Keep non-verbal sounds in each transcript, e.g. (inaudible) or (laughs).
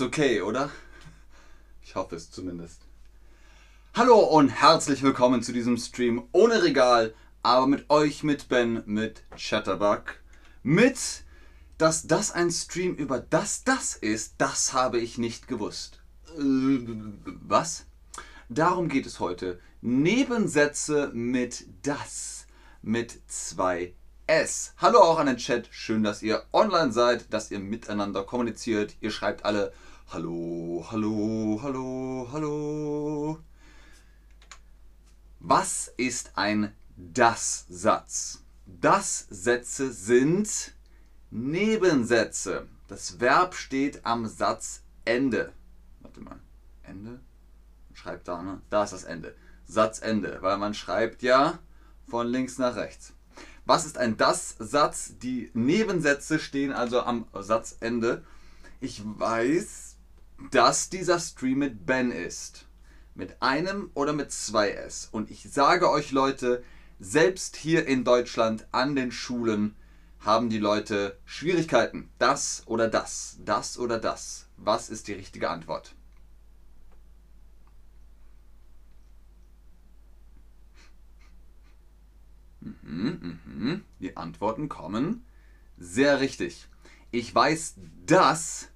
Ist okay, oder? Ich hoffe es zumindest. Hallo und herzlich willkommen zu diesem Stream ohne Regal, aber mit euch, mit Ben, mit Chatterbug. Mit, dass das ein Stream über das das ist, das habe ich nicht gewusst. Was? Darum geht es heute. Nebensätze mit das. Mit zwei S. Hallo auch an den Chat. Schön, dass ihr online seid, dass ihr miteinander kommuniziert. Ihr schreibt alle Hallo, hallo, hallo, hallo. Was ist ein Das-Satz? Das-Sätze sind Nebensätze. Das Verb steht am Satzende. Warte mal. Ende? Schreibt da, ne? Da ist das Ende. Satzende. Weil man schreibt ja von links nach rechts. Was ist ein Das-Satz? Die Nebensätze stehen also am Satzende. Ich weiß, dass dieser Stream mit Ben ist. Mit einem oder mit zwei S. Und ich sage euch Leute, selbst hier in Deutschland an den Schulen haben die Leute Schwierigkeiten. Das oder das. Das oder das. Was ist die richtige Antwort? Mhm, mhm. Die Antworten kommen. Sehr richtig. Ich weiß das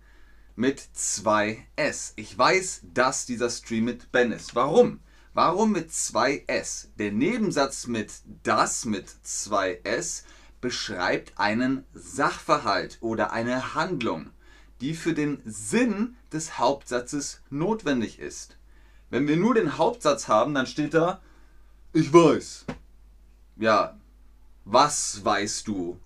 mit zwei S. Ich weiß, dass dieser Stream mit Ben ist. Warum? Warum mit zwei S? Der Nebensatz mit das mit zwei S beschreibt einen Sachverhalt oder eine Handlung, die für den Sinn des Hauptsatzes notwendig ist. Wenn wir nur den Hauptsatz haben, dann steht da, ich weiß ja, was weißt du?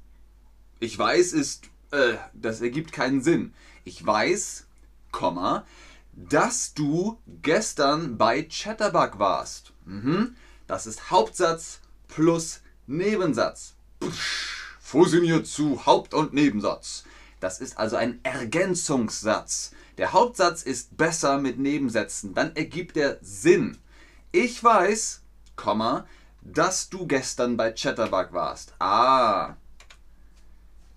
Ich weiß ist, äh, das ergibt keinen Sinn. Ich weiß, Komma, dass du gestern bei Chatterbug warst. Mhm. Das ist Hauptsatz plus Nebensatz. Psch, fusioniert zu Haupt- und Nebensatz. Das ist also ein Ergänzungssatz. Der Hauptsatz ist besser mit Nebensätzen, dann ergibt er Sinn. Ich weiß, Komma, dass du gestern bei Chatterbug warst. Ah.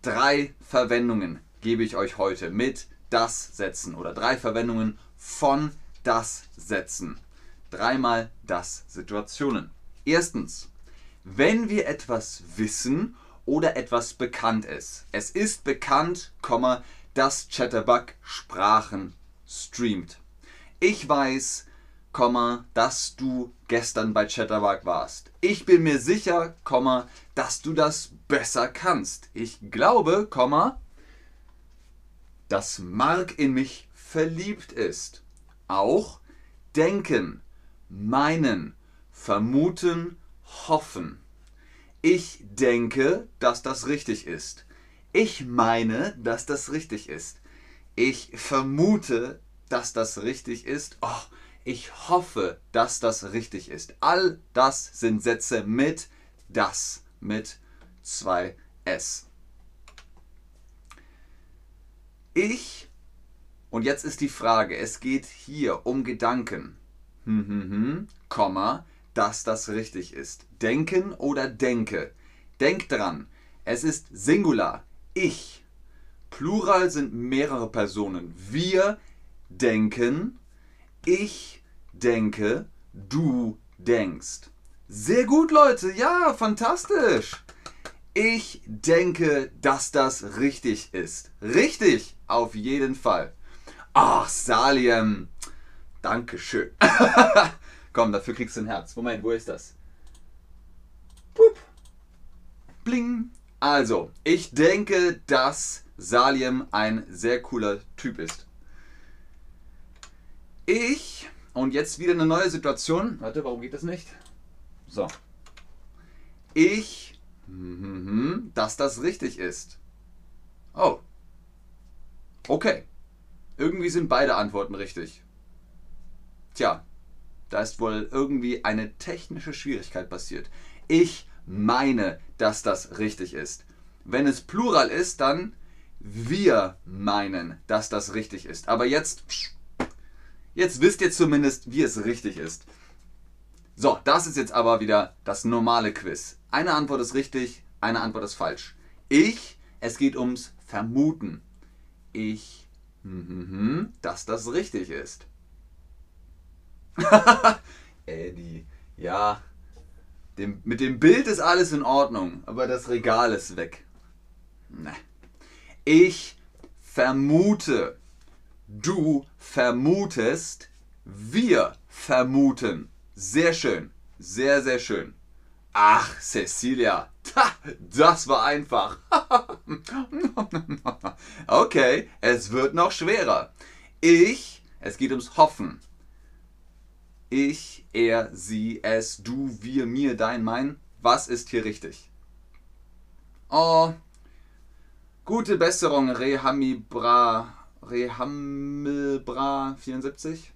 Drei Verwendungen gebe ich euch heute mit das Setzen oder drei Verwendungen von das Setzen. Dreimal das Situationen. Erstens, wenn wir etwas wissen oder etwas bekannt ist. Es ist bekannt, dass Chatterbug Sprachen streamt. Ich weiß, dass du gestern bei Chatterbug warst. Ich bin mir sicher, dass du das besser kannst. Ich glaube, dass Mark in mich verliebt ist. Auch denken, meinen, vermuten, hoffen. Ich denke, dass das richtig ist. Ich meine, dass das richtig ist. Ich vermute, dass das richtig ist. Oh, ich hoffe, dass das richtig ist. All das sind Sätze mit das, mit zwei S. Ich, und jetzt ist die Frage, es geht hier um Gedanken, hm, hm, hm, Komma, dass das richtig ist. Denken oder denke. Denk dran, es ist Singular, ich. Plural sind mehrere Personen. Wir denken, ich denke, du denkst. Sehr gut, Leute. Ja, fantastisch. Ich denke, dass das richtig ist. Richtig, auf jeden Fall. Ach, Saliem. Dankeschön. (laughs) Komm, dafür kriegst du ein Herz. Moment, wo ist das? Pup. Bling. Also, ich denke, dass Saliem ein sehr cooler Typ ist. Ich, und jetzt wieder eine neue Situation. Warte, warum geht das nicht? So. Ich, dass das richtig ist. Oh. Okay. Irgendwie sind beide Antworten richtig. Tja, da ist wohl irgendwie eine technische Schwierigkeit passiert. Ich meine, dass das richtig ist. Wenn es Plural ist, dann wir meinen, dass das richtig ist. Aber jetzt Jetzt wisst ihr zumindest, wie es richtig ist. So, das ist jetzt aber wieder das normale Quiz. Eine Antwort ist richtig, eine Antwort ist falsch. Ich, es geht ums Vermuten. Ich Mhm, dass das richtig ist. (laughs) Eddie, ja. Dem, mit dem Bild ist alles in Ordnung, aber das Regal ist weg. Ne. Ich vermute. Du vermutest. Wir vermuten. Sehr schön. Sehr, sehr schön. Ach, Cecilia, (laughs) das war einfach. (laughs) okay, es wird noch schwerer. Ich, es geht ums Hoffen. Ich, er, sie, es, du, wir, mir, dein, mein. Was ist hier richtig? Oh, gute Besserung, Rehamibra, Rehamilbra 74.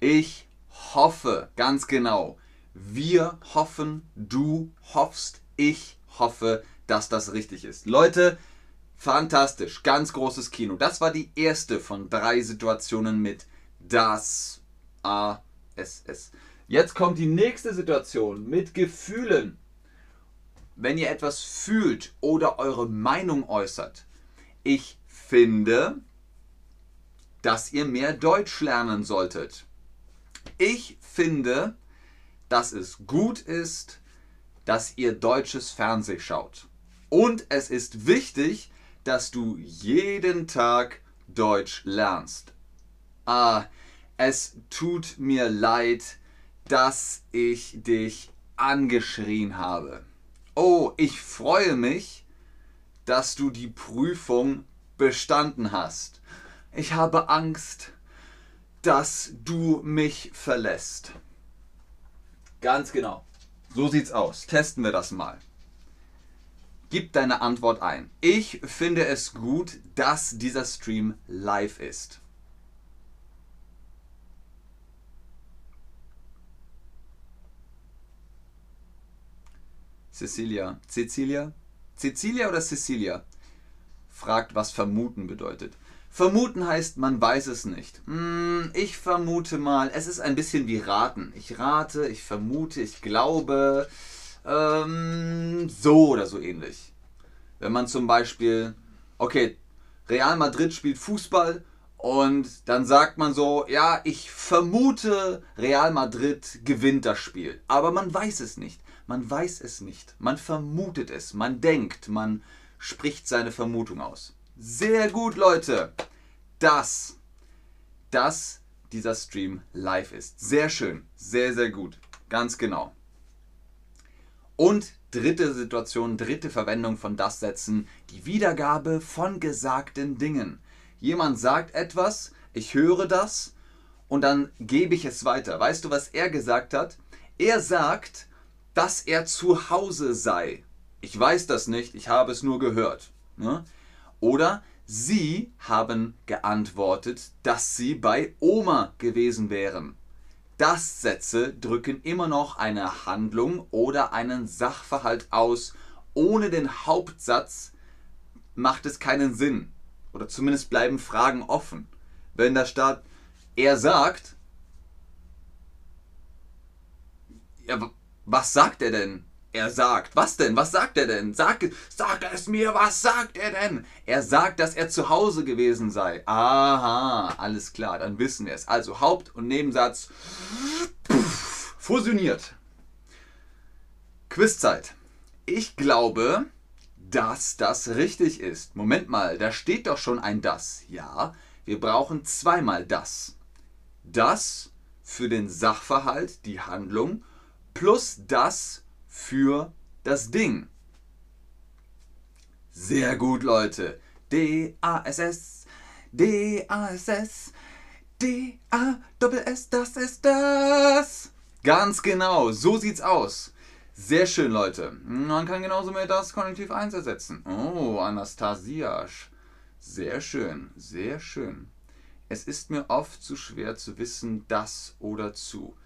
Ich hoffe, ganz genau. Wir hoffen, du hoffst, ich hoffe, dass das richtig ist. Leute, fantastisch, ganz großes Kino. Das war die erste von drei Situationen mit das A S S. Jetzt kommt die nächste Situation mit Gefühlen. Wenn ihr etwas fühlt oder eure Meinung äußert, ich finde, dass ihr mehr Deutsch lernen solltet. Ich finde, dass es gut ist, dass ihr deutsches Fernsehen schaut. Und es ist wichtig, dass du jeden Tag Deutsch lernst. Ah, es tut mir leid, dass ich dich angeschrien habe. Oh, ich freue mich, dass du die Prüfung bestanden hast. Ich habe Angst, dass du mich verlässt. Ganz genau. So sieht's aus. Testen wir das mal. Gib deine Antwort ein. Ich finde es gut, dass dieser Stream live ist. Cecilia. Cecilia? Cecilia oder Cecilia? Fragt, was vermuten bedeutet. Vermuten heißt, man weiß es nicht. Hm, ich vermute mal, es ist ein bisschen wie raten. Ich rate, ich vermute, ich glaube, ähm, so oder so ähnlich. Wenn man zum Beispiel, okay, Real Madrid spielt Fußball und dann sagt man so, ja, ich vermute, Real Madrid gewinnt das Spiel. Aber man weiß es nicht. Man weiß es nicht. Man vermutet es. Man denkt, man spricht seine Vermutung aus. Sehr gut, Leute. Dass, dass dieser Stream live ist. Sehr schön. Sehr, sehr gut. Ganz genau. Und dritte Situation, dritte Verwendung von das setzen, die Wiedergabe von gesagten Dingen. Jemand sagt etwas, ich höre das und dann gebe ich es weiter. Weißt du, was er gesagt hat? Er sagt, dass er zu Hause sei. Ich weiß das nicht, ich habe es nur gehört. Ne? Oder sie haben geantwortet, dass sie bei Oma gewesen wären. Das-Sätze drücken immer noch eine Handlung oder einen Sachverhalt aus. Ohne den Hauptsatz macht es keinen Sinn. Oder zumindest bleiben Fragen offen. Wenn da steht, er sagt, ja, was sagt er denn? Er sagt, was denn? Was sagt er denn? Sag, sag es mir, was sagt er denn? Er sagt, dass er zu Hause gewesen sei. Aha, alles klar, dann wissen wir es. Also Haupt- und Nebensatz puff, fusioniert. Quizzeit. Ich glaube, dass das richtig ist. Moment mal, da steht doch schon ein das. Ja, wir brauchen zweimal das. Das für den Sachverhalt, die Handlung, plus das für das Ding. Sehr gut, Leute. D-A-S-S, D-A-S-S, D-A-S-S, das ist das. Ganz genau, so sieht's aus. Sehr schön, Leute. Man kann genauso mehr das Konjunktiv 1 ersetzen. Oh, Anastasiasch. Sehr schön, sehr schön. Es ist mir oft zu schwer zu wissen, das oder zu.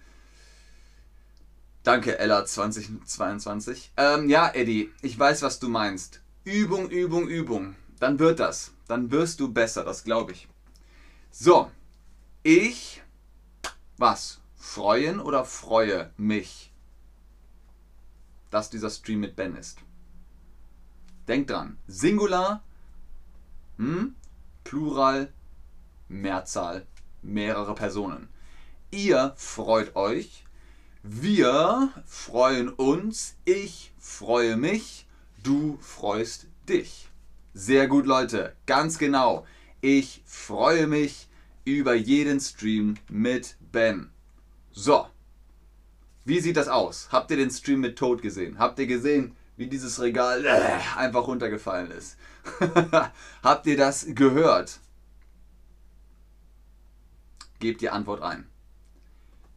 Danke, Ella 2022. Ähm, ja, Eddie, ich weiß, was du meinst. Übung, Übung, Übung. Dann wird das. Dann wirst du besser, das glaube ich. So, ich, was? Freuen oder freue mich, dass dieser Stream mit Ben ist? Denkt dran. Singular, hm, Plural, Mehrzahl, mehrere Personen. Ihr freut euch, wir freuen uns, ich freue mich, du freust dich. Sehr gut, Leute, ganz genau. Ich freue mich über jeden Stream mit Ben. So, wie sieht das aus? Habt ihr den Stream mit Tod gesehen? Habt ihr gesehen, wie dieses Regal äh, einfach runtergefallen ist? (laughs) Habt ihr das gehört? Gebt die Antwort ein.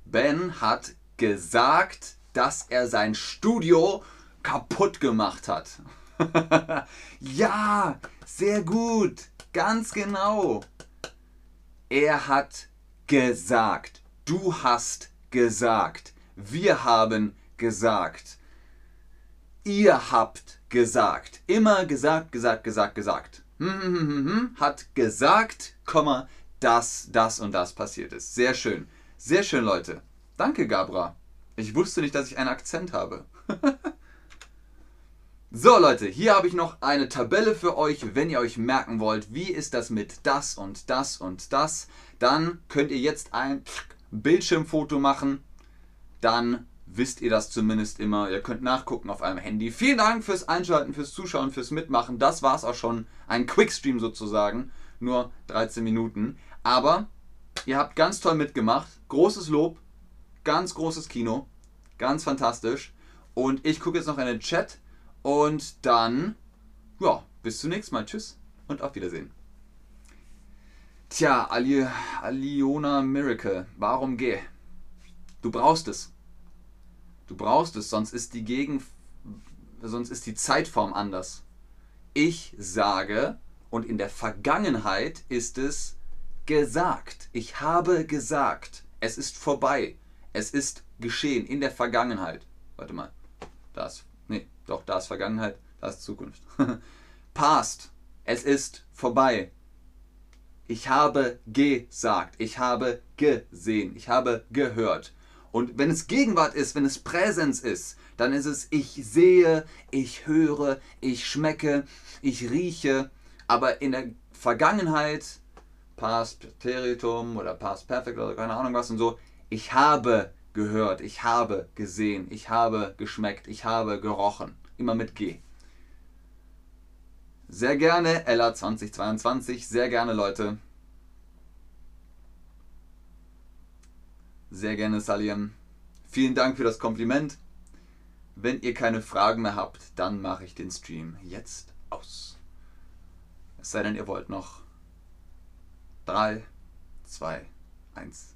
Ben hat gesagt, dass er sein Studio kaputt gemacht hat. (laughs) ja, sehr gut, ganz genau. Er hat gesagt. Du hast gesagt. Wir haben gesagt. Ihr habt gesagt. Immer gesagt, gesagt, gesagt, gesagt. Hm, hm, hm, hat gesagt, dass das und das passiert ist. Sehr schön. Sehr schön, Leute. Danke, Gabra. Ich wusste nicht, dass ich einen Akzent habe. (laughs) so, Leute, hier habe ich noch eine Tabelle für euch, wenn ihr euch merken wollt, wie ist das mit das und das und das. Dann könnt ihr jetzt ein Bildschirmfoto machen. Dann wisst ihr das zumindest immer. Ihr könnt nachgucken auf eurem Handy. Vielen Dank fürs Einschalten, fürs Zuschauen, fürs Mitmachen. Das war es auch schon. Ein Quickstream sozusagen. Nur 13 Minuten. Aber ihr habt ganz toll mitgemacht. Großes Lob. Ganz großes Kino. Ganz fantastisch. Und ich gucke jetzt noch in den Chat. Und dann, ja, bis zum nächsten Mal. Tschüss und auf Wiedersehen. Tja, Ali, Aliona Miracle, warum geh? Du brauchst es. Du brauchst es, sonst ist die Gegen, sonst ist die Zeitform anders. Ich sage, und in der Vergangenheit ist es gesagt. Ich habe gesagt. Es ist vorbei. Es ist geschehen in der Vergangenheit. Warte mal. Da ist. Nee, doch, da ist Vergangenheit, da ist Zukunft. (laughs) Past. Es ist vorbei. Ich habe gesagt. Ich habe gesehen. Ich habe gehört. Und wenn es Gegenwart ist, wenn es Präsenz ist, dann ist es ich sehe, ich höre, ich schmecke, ich rieche. Aber in der Vergangenheit, Past Präteritum oder Past Perfect oder keine Ahnung was und so, ich habe gehört, ich habe gesehen, ich habe geschmeckt, ich habe gerochen. Immer mit G. Sehr gerne, Ella 2022, sehr gerne, Leute. Sehr gerne, Salim. Vielen Dank für das Kompliment. Wenn ihr keine Fragen mehr habt, dann mache ich den Stream jetzt aus. Es sei denn, ihr wollt noch 3, 2, 1.